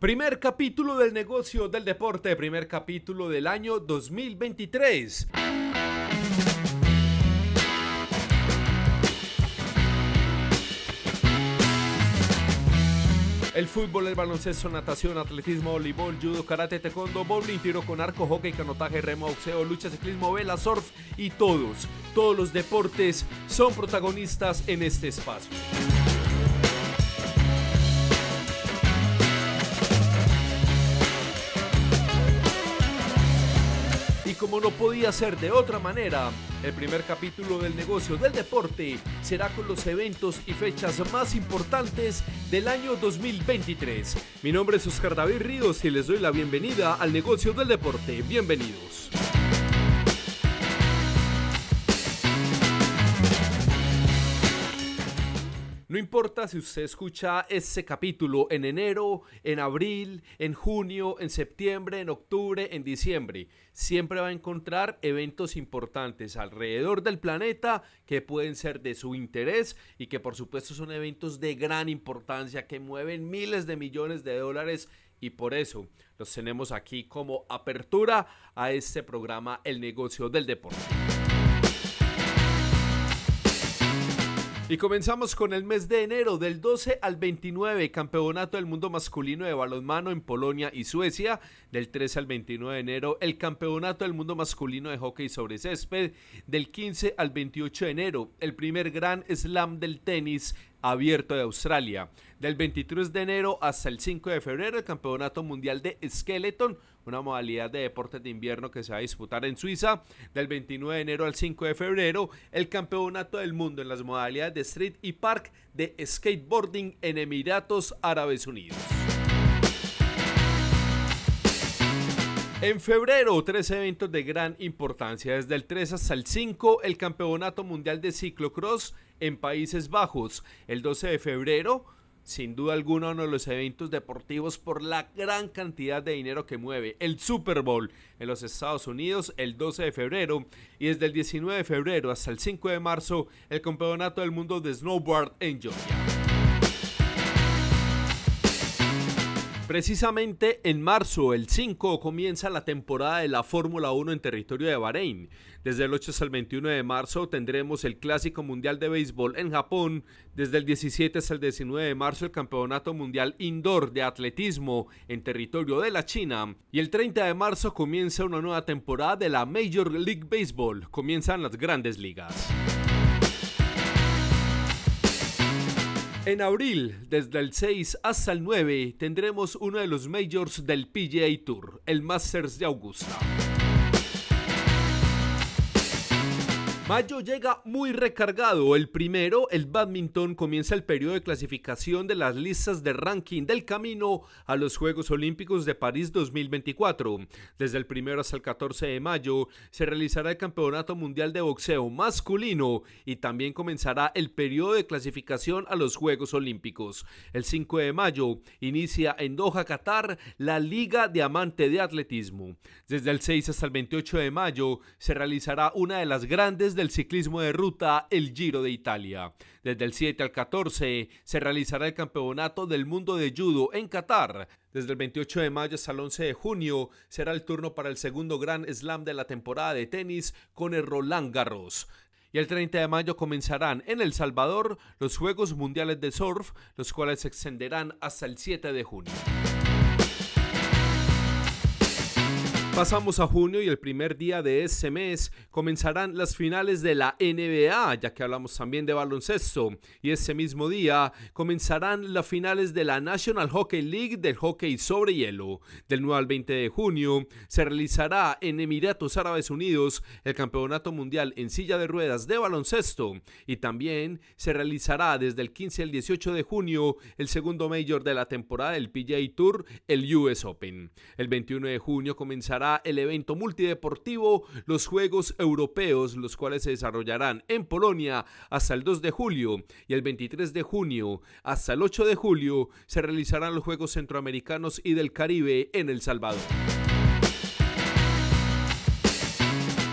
Primer capítulo del negocio del deporte, primer capítulo del año 2023. El fútbol, el baloncesto, natación, atletismo, voleibol, judo, karate, taekwondo, bowling, tiro con arco, hockey, canotaje, remo, boxeo, lucha, ciclismo, vela, surf y todos, todos los deportes son protagonistas en este espacio. Como no podía ser de otra manera, el primer capítulo del negocio del deporte será con los eventos y fechas más importantes del año 2023. Mi nombre es Oscar David Ríos y les doy la bienvenida al negocio del deporte. Bienvenidos. No importa si usted escucha ese capítulo en enero, en abril, en junio, en septiembre, en octubre, en diciembre, siempre va a encontrar eventos importantes alrededor del planeta que pueden ser de su interés y que por supuesto son eventos de gran importancia que mueven miles de millones de dólares y por eso los tenemos aquí como apertura a este programa El negocio del deporte. Y comenzamos con el mes de enero, del 12 al 29, Campeonato del Mundo Masculino de Balonmano en Polonia y Suecia. Del 13 al 29 de enero, el Campeonato del Mundo Masculino de Hockey sobre Césped. Del 15 al 28 de enero, el primer Gran Slam del tenis abierto de Australia. Del 23 de enero hasta el 5 de febrero, el Campeonato Mundial de Skeleton, una modalidad de deportes de invierno que se va a disputar en Suiza. Del 29 de enero al 5 de febrero, el Campeonato del Mundo en las modalidades de Street y Park de Skateboarding en Emiratos Árabes Unidos. En febrero, tres eventos de gran importancia. Desde el 3 hasta el 5, el Campeonato Mundial de Ciclocross en Países Bajos. El 12 de febrero, sin duda alguna uno de los eventos deportivos por la gran cantidad de dinero que mueve. El Super Bowl en los Estados Unidos el 12 de febrero y desde el 19 de febrero hasta el 5 de marzo el Campeonato del Mundo de Snowboard en Georgia. Precisamente en marzo, el 5, comienza la temporada de la Fórmula 1 en territorio de Bahrein. Desde el 8 hasta el 21 de marzo tendremos el Clásico Mundial de Béisbol en Japón. Desde el 17 hasta el 19 de marzo el Campeonato Mundial Indoor de Atletismo en territorio de la China. Y el 30 de marzo comienza una nueva temporada de la Major League Baseball. Comienzan las grandes ligas. En abril, desde el 6 hasta el 9, tendremos uno de los majors del PGA Tour, el Masters de Augusta. Mayo llega muy recargado. El primero, el badminton, comienza el periodo de clasificación de las listas de ranking del camino a los Juegos Olímpicos de París 2024. Desde el primero hasta el 14 de mayo se realizará el Campeonato Mundial de Boxeo masculino y también comenzará el periodo de clasificación a los Juegos Olímpicos. El 5 de mayo inicia en Doha, Qatar, la Liga Diamante de Atletismo. Desde el 6 hasta el 28 de mayo se realizará una de las grandes del ciclismo de ruta, el Giro de Italia. Desde el 7 al 14 se realizará el Campeonato del Mundo de Judo en Qatar. Desde el 28 de mayo hasta el 11 de junio será el turno para el segundo Gran Slam de la temporada de tenis con el Roland Garros y el 30 de mayo comenzarán en El Salvador los Juegos Mundiales de Surf, los cuales se extenderán hasta el 7 de junio. Pasamos a junio y el primer día de ese mes comenzarán las finales de la NBA, ya que hablamos también de baloncesto. Y ese mismo día comenzarán las finales de la National Hockey League del hockey sobre hielo. Del 9 al 20 de junio se realizará en Emiratos Árabes Unidos el Campeonato Mundial en silla de ruedas de baloncesto. Y también se realizará desde el 15 al 18 de junio el segundo mayor de la temporada del PGA Tour, el US Open. El 21 de junio comenzará el evento multideportivo los Juegos Europeos, los cuales se desarrollarán en Polonia hasta el 2 de julio y el 23 de junio hasta el 8 de julio se realizarán los Juegos Centroamericanos y del Caribe en El Salvador.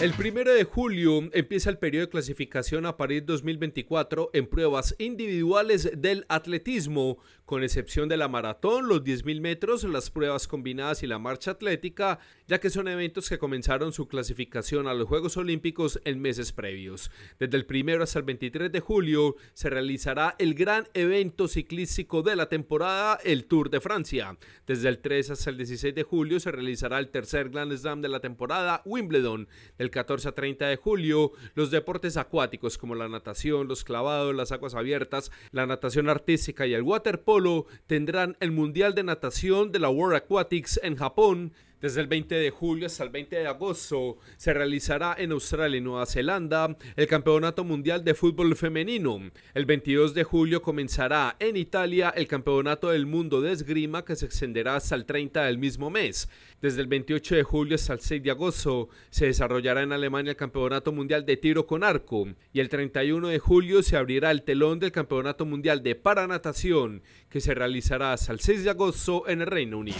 El primero de julio empieza el periodo de clasificación a París 2024 en pruebas individuales del atletismo con excepción de la maratón, los 10.000 metros, las pruebas combinadas y la marcha atlética, ya que son eventos que comenzaron su clasificación a los Juegos Olímpicos en meses previos. Desde el primero hasta el 23 de julio se realizará el gran evento ciclístico de la temporada, el Tour de Francia. Desde el 3 hasta el 16 de julio se realizará el tercer Grand Slam de la temporada, Wimbledon. Del 14 a 30 de julio, los deportes acuáticos como la natación, los clavados, las aguas abiertas, la natación artística y el waterpolo tendrán el Mundial de Natación de la World Aquatics en Japón desde el 20 de julio hasta el 20 de agosto se realizará en Australia y Nueva Zelanda el Campeonato Mundial de Fútbol Femenino. El 22 de julio comenzará en Italia el Campeonato del Mundo de Esgrima que se extenderá hasta el 30 del mismo mes. Desde el 28 de julio hasta el 6 de agosto se desarrollará en Alemania el Campeonato Mundial de Tiro con Arco y el 31 de julio se abrirá el telón del Campeonato Mundial de Paranatación que se realizará hasta el 6 de agosto en el Reino Unido.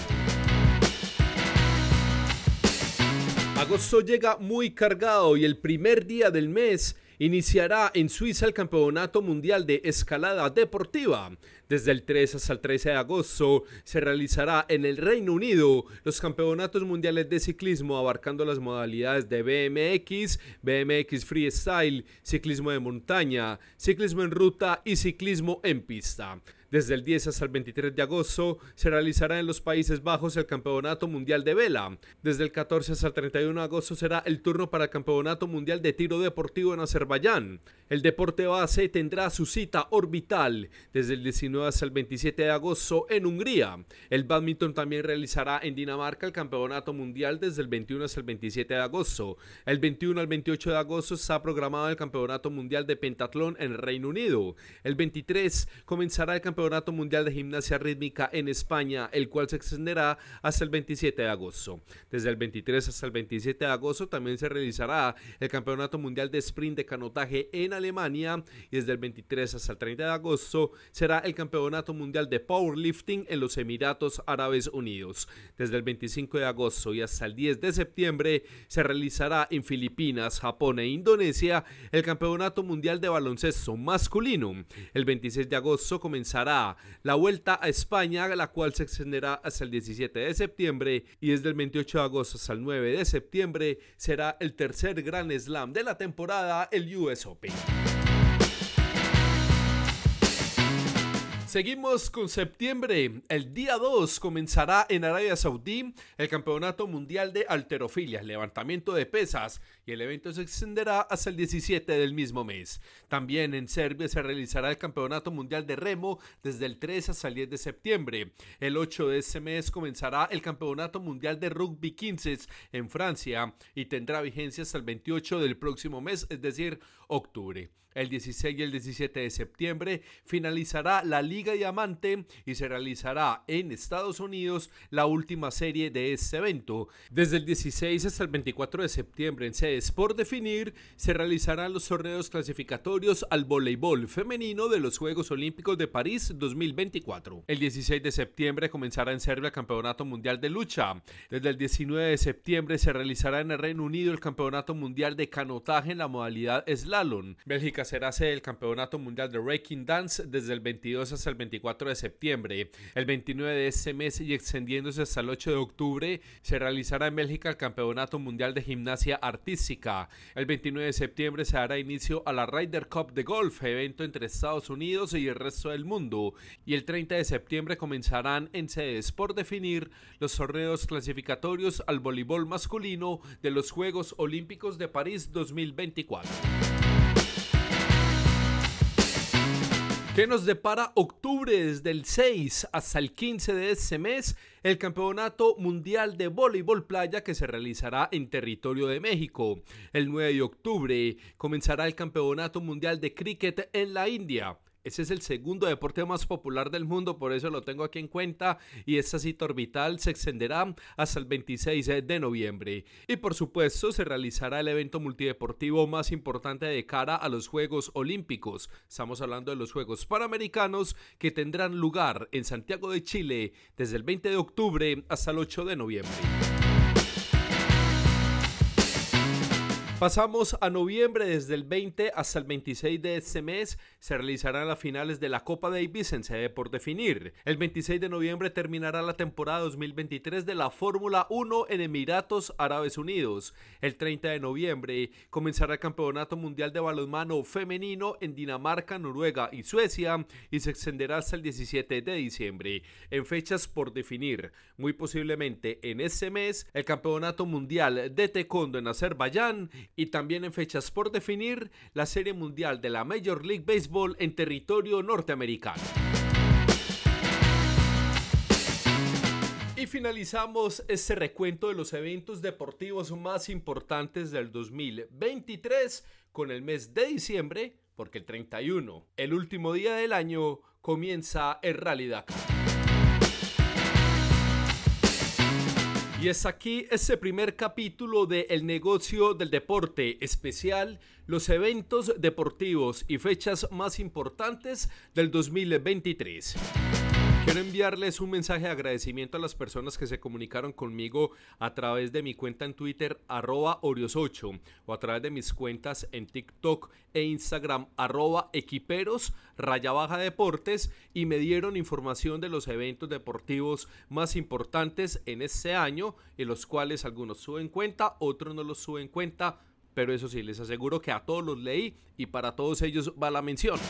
Agosto llega muy cargado y el primer día del mes iniciará en Suiza el Campeonato Mundial de Escalada Deportiva. Desde el 3 hasta el 13 de agosto se realizará en el Reino Unido los Campeonatos Mundiales de Ciclismo abarcando las modalidades de BMX, BMX Freestyle, ciclismo de montaña, ciclismo en ruta y ciclismo en pista. Desde el 10 hasta el 23 de agosto se realizará en los Países Bajos el Campeonato Mundial de Vela. Desde el 14 hasta el 31 de agosto será el turno para el Campeonato Mundial de Tiro Deportivo en Azerbaiyán. El deporte base tendrá su cita orbital desde el 19 hasta el 27 de agosto en Hungría. El badminton también realizará en Dinamarca el Campeonato Mundial desde el 21 hasta el 27 de agosto. El 21 al 28 de agosto está programado el Campeonato Mundial de Pentatlón en Reino Unido. El 23 comenzará el Campeonato Mundial de Gimnasia Rítmica en España, el cual se extenderá hasta el 27 de agosto. Desde el 23 hasta el 27 de agosto también se realizará el Campeonato Mundial de Sprint de Canotaje en Alemania y desde el 23 hasta el 30 de agosto será el Campeonato Mundial de Powerlifting en los Emiratos Árabes Unidos. Desde el 25 de agosto y hasta el 10 de septiembre se realizará en Filipinas, Japón e Indonesia el Campeonato Mundial de Baloncesto masculino. El 26 de agosto comenzará la Vuelta a España, la cual se extenderá hasta el 17 de septiembre y desde el 28 de agosto hasta el 9 de septiembre será el tercer Gran Slam de la temporada, el US Open. Seguimos con septiembre. El día 2 comenzará en Arabia Saudí el Campeonato Mundial de Alterofilia, levantamiento de pesas, y el evento se extenderá hasta el 17 del mismo mes. También en Serbia se realizará el Campeonato Mundial de Remo desde el 3 hasta el 10 de septiembre. El 8 de ese mes comenzará el Campeonato Mundial de Rugby 15 en Francia y tendrá vigencia hasta el 28 del próximo mes, es decir, octubre. El 16 y el 17 de septiembre finalizará la Liga Diamante y se realizará en Estados Unidos la última serie de este evento. Desde el 16 hasta el 24 de septiembre en sedes por definir se realizarán los torneos clasificatorios al voleibol femenino de los Juegos Olímpicos de París 2024. El 16 de septiembre comenzará en Serbia el Campeonato Mundial de Lucha. Desde el 19 de septiembre se realizará en el Reino Unido el Campeonato Mundial de Canotaje en la modalidad slalom. Bélgica será sede del Campeonato Mundial de Breaking Dance desde el 22 hasta el 24 de septiembre. El 29 de ese mes y extendiéndose hasta el 8 de octubre se realizará en Bélgica el Campeonato Mundial de Gimnasia Artística. El 29 de septiembre se dará inicio a la Ryder Cup de golf, evento entre Estados Unidos y el resto del mundo. Y el 30 de septiembre comenzarán en sedes por definir los torneos clasificatorios al voleibol masculino de los Juegos Olímpicos de París 2024. ¿Qué nos depara octubre desde el 6 hasta el 15 de ese mes? El Campeonato Mundial de Voleibol Playa que se realizará en territorio de México. El 9 de octubre comenzará el Campeonato Mundial de Cricket en la India. Ese es el segundo deporte más popular del mundo, por eso lo tengo aquí en cuenta. Y esta cita orbital se extenderá hasta el 26 de noviembre. Y por supuesto, se realizará el evento multideportivo más importante de cara a los Juegos Olímpicos. Estamos hablando de los Juegos Panamericanos que tendrán lugar en Santiago de Chile desde el 20 de octubre hasta el 8 de noviembre. Pasamos a noviembre, desde el 20 hasta el 26 de este mes se realizarán las finales de la Copa Davis en sede por definir. El 26 de noviembre terminará la temporada 2023 de la Fórmula 1 en Emiratos Árabes Unidos. El 30 de noviembre comenzará el Campeonato Mundial de Balonmano Femenino en Dinamarca, Noruega y Suecia y se extenderá hasta el 17 de diciembre. En fechas por definir, muy posiblemente en ese mes, el Campeonato Mundial de Taekwondo en Azerbaiyán y también en fechas por definir la Serie Mundial de la Major League Baseball en territorio norteamericano. Y finalizamos este recuento de los eventos deportivos más importantes del 2023 con el mes de diciembre, porque el 31, el último día del año, comienza el Rally Dakar. Y es aquí ese primer capítulo de El negocio del deporte especial, los eventos deportivos y fechas más importantes del 2023. Quiero enviarles un mensaje de agradecimiento a las personas que se comunicaron conmigo a través de mi cuenta en Twitter arroba Orios8 o a través de mis cuentas en TikTok e Instagram arroba equiperos raya baja deportes y me dieron información de los eventos deportivos más importantes en este año y los cuales algunos suben cuenta, otros no los suben cuenta, pero eso sí, les aseguro que a todos los leí y para todos ellos va la mención.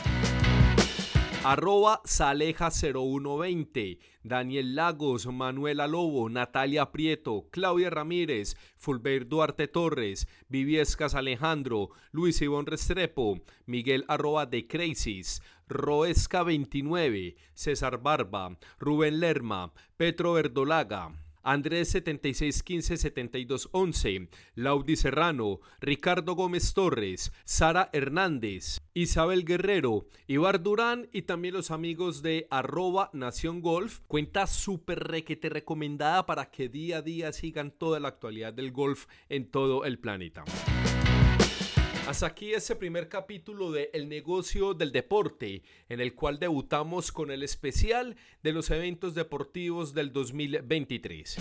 Arroba Saleja0120, Daniel Lagos, Manuela Lobo, Natalia Prieto, Claudia Ramírez, Fulber Duarte Torres, Viviescas Alejandro, Luis Ivón Restrepo, Miguel arroba de Crisis, Roesca 29, César Barba, Rubén Lerma, Petro Verdolaga. Andrés 7615-7211, Laudi Serrano, Ricardo Gómez Torres, Sara Hernández, Isabel Guerrero, Ibar Durán y también los amigos de arroba Nación Golf, cuenta súper requete recomendada para que día a día sigan toda la actualidad del golf en todo el planeta. Hasta aquí ese primer capítulo de El negocio del deporte, en el cual debutamos con el especial de los eventos deportivos del 2023.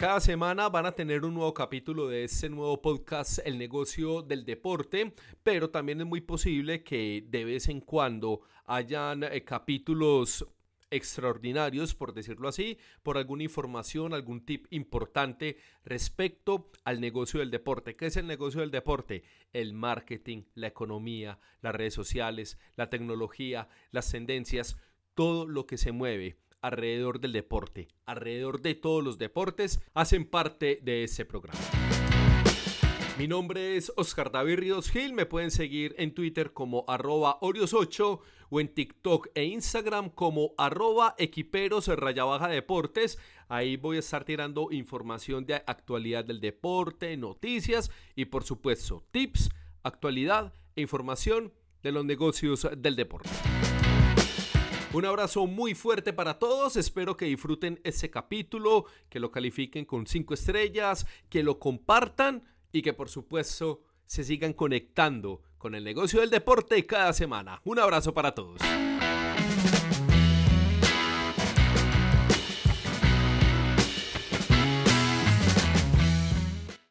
Cada semana van a tener un nuevo capítulo de este nuevo podcast, El negocio del deporte, pero también es muy posible que de vez en cuando hayan eh, capítulos extraordinarios, por decirlo así, por alguna información, algún tip importante respecto al negocio del deporte. ¿Qué es el negocio del deporte? El marketing, la economía, las redes sociales, la tecnología, las tendencias, todo lo que se mueve alrededor del deporte, alrededor de todos los deportes, hacen parte de ese programa. Mi nombre es Oscar David Ríos Gil, me pueden seguir en Twitter como arroba Orios8 o en TikTok e Instagram como arroba equiperos raya baja deportes. Ahí voy a estar tirando información de actualidad del deporte, noticias y por supuesto tips, actualidad e información de los negocios del deporte. Un abrazo muy fuerte para todos, espero que disfruten este capítulo, que lo califiquen con 5 estrellas, que lo compartan y que por supuesto se sigan conectando con el negocio del deporte cada semana. Un abrazo para todos.